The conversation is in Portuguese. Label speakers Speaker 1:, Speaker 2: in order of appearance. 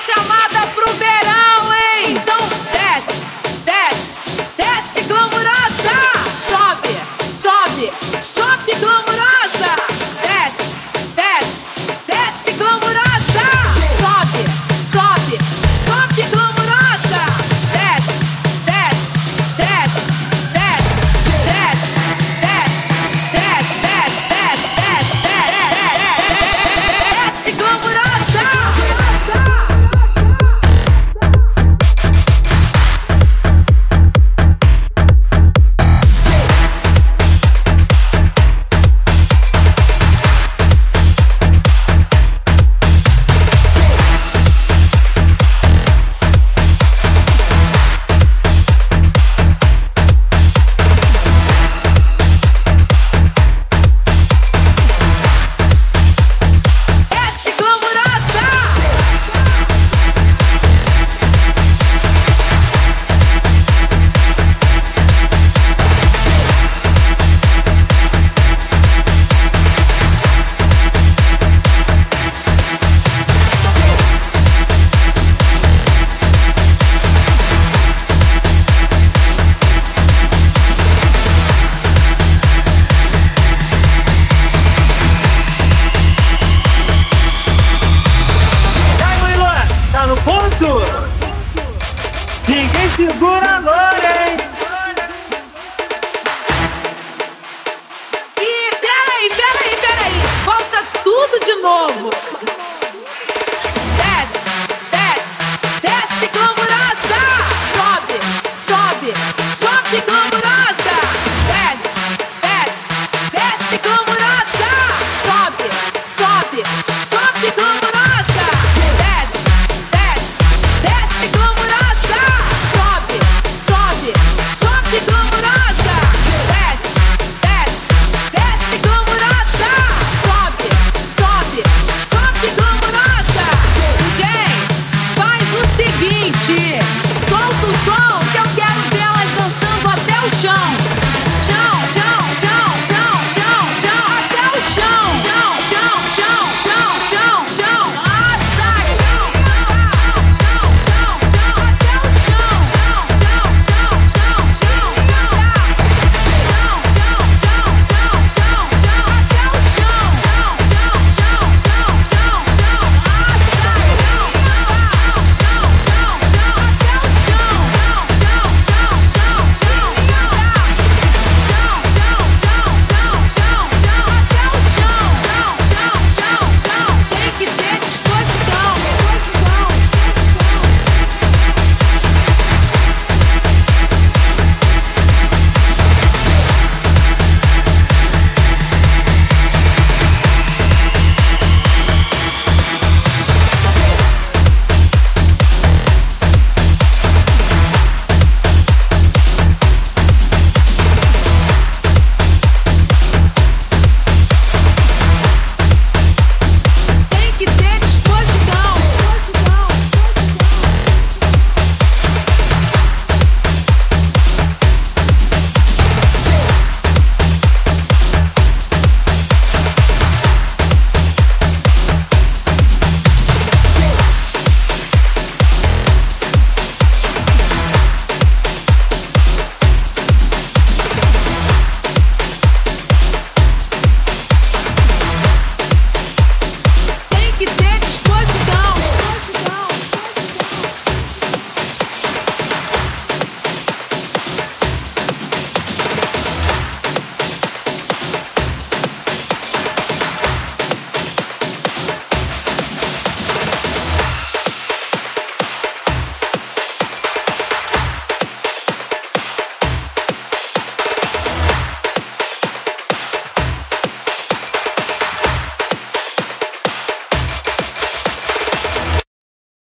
Speaker 1: chamada
Speaker 2: Ninguém segura
Speaker 1: a noite.